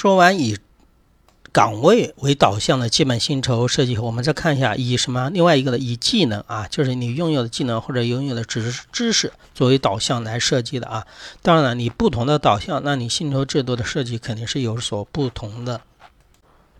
说完以岗位为导向的基本薪酬设计，我们再看一下以什么另外一个的以技能啊，就是你拥有的技能或者拥有的知知识作为导向来设计的啊。当然了，你不同的导向，那你薪酬制度的设计肯定是有所不同的。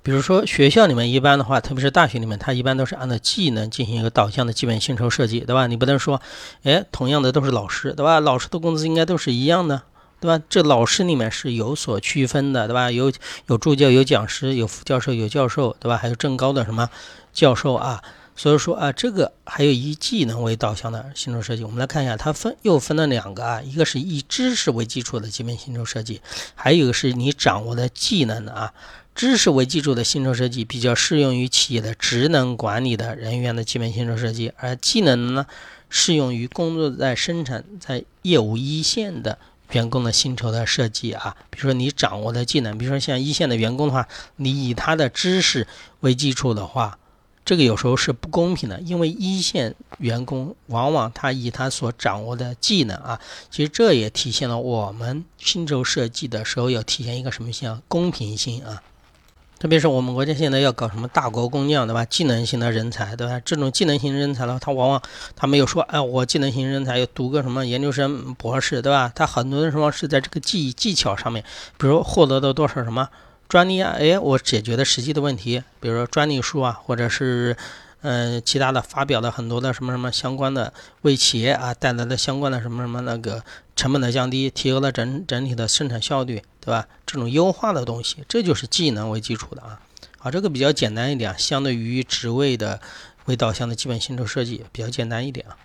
比如说学校里面一般的话，特别是大学里面，它一般都是按照技能进行一个导向的基本薪酬设计，对吧？你不能说，哎，同样的都是老师，对吧？老师的工资应该都是一样的，对吧？这老师里面是有所区分的，对吧？有有助教，有讲师，有副教授，有教授，对吧？还有正高的什么教授啊？所以说啊，这个还有以技能为导向的薪酬设计，我们来看一下，它分又分了两个啊，一个是以知识为基础的基本薪酬设计，还有一个是你掌握的技能的啊。知识为基础的薪酬设计比较适用于企业的职能管理的人员的基本薪酬设计，而技能呢，适用于工作在生产、在业务一线的员工的薪酬的设计啊。比如说你掌握的技能，比如说像一线的员工的话，你以他的知识为基础的话，这个有时候是不公平的，因为一线员工往往他以他所掌握的技能啊，其实这也体现了我们薪酬设计的时候要体现一个什么性啊？公平性啊。特别是我们国家现在要搞什么大国工匠，对吧？技能型的人才，对吧？这种技能型人才呢，他往往他没有说，哎，我技能型人才要读个什么研究生、博士，对吧？他很多的时候是在这个技技巧上面，比如获得了多少什么专利啊，哎，我解决的实际的问题，比如说专利书啊，或者是。嗯，其他的发表了很多的什么什么相关的，为企业啊带来的相关的什么什么那个成本的降低，提高了整整体的生产效率，对吧？这种优化的东西，这就是技能为基础的啊。啊，这个比较简单一点，相对于职位的为导向的基本薪酬设计比较简单一点啊。